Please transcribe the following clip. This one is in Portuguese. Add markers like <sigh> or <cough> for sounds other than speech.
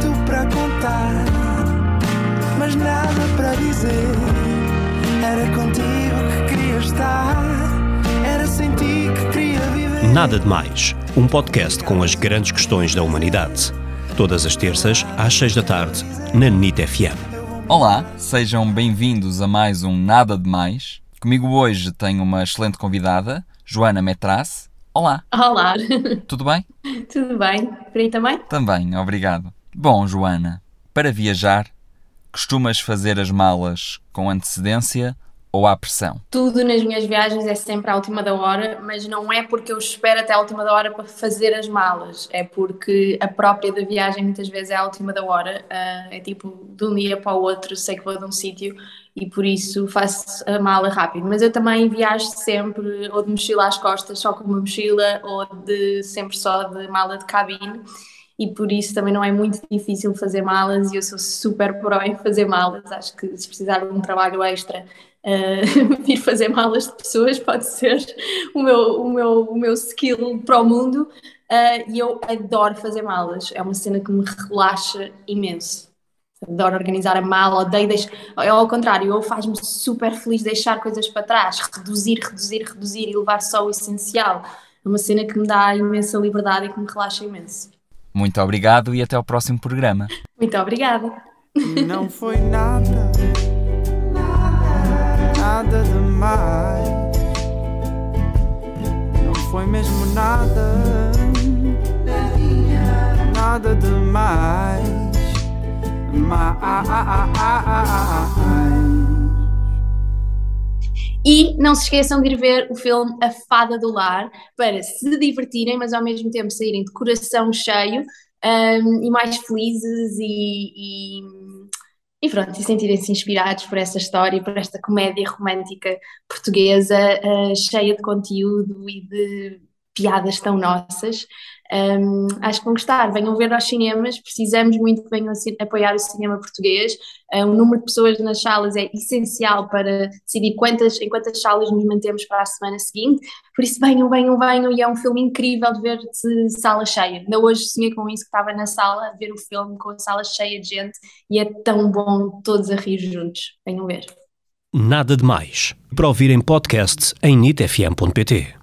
tanto para contar, mas nada para dizer. Era contigo que queria estar, era sem ti que queria viver. Nada de Mais, um podcast com as grandes questões da humanidade. Todas as terças, às seis da tarde, na NIT FM. Olá, sejam bem-vindos a mais um Nada de Mais. Comigo hoje tenho uma excelente convidada, Joana Metras. Olá, Olá, tudo bem? <laughs> tudo bem? Por aí também? Também, obrigado. Bom, Joana, para viajar, costumas fazer as malas com antecedência ou à pressão? Tudo nas minhas viagens é sempre à última da hora, mas não é porque eu espero até à última da hora para fazer as malas, é porque a própria da viagem muitas vezes é à última da hora, ah, é tipo de um dia para o outro, sei que vou de um sítio e por isso faço a mala rápido. Mas eu também viajo sempre ou de mochila às costas, só com uma mochila, ou de sempre só de mala de cabine. E por isso também não é muito difícil fazer malas e eu sou super pró em fazer malas. Acho que se precisar de um trabalho extra, uh, <laughs> vir fazer malas de pessoas pode ser o meu, o meu, o meu skill para o mundo. Uh, e eu adoro fazer malas, é uma cena que me relaxa imenso. Adoro organizar a mala, odeio deixar. É ao contrário, eu faz-me super feliz deixar coisas para trás, reduzir, reduzir, reduzir e levar só o essencial. É uma cena que me dá imensa liberdade e que me relaxa imenso. Muito obrigado e até ao próximo programa. Muito obrigada. Não foi nada, nada demais. Não foi mesmo nada, nada demais. Mais. E não se esqueçam de ir ver o filme A Fada do Lar para se divertirem, mas ao mesmo tempo saírem de coração cheio um, e mais felizes e, e, e pronto, e sentirem-se inspirados por essa história, por esta comédia romântica portuguesa uh, cheia de conteúdo e de piadas tão nossas. Um, acho que vão gostar, venham ver aos cinemas, precisamos muito que venham apoiar o cinema português. Uh, o número de pessoas nas salas é essencial para decidir quantas, em quantas salas nos mantemos para a semana seguinte. Por isso, venham, venham, venham, e é um filme incrível de ver de sala cheia. Ainda hoje sonhei com isso, que estava na sala a ver o filme com a sala cheia de gente, e é tão bom todos a rir juntos. Venham ver. Nada de Mais. Para ouvir em em nitfm.pt.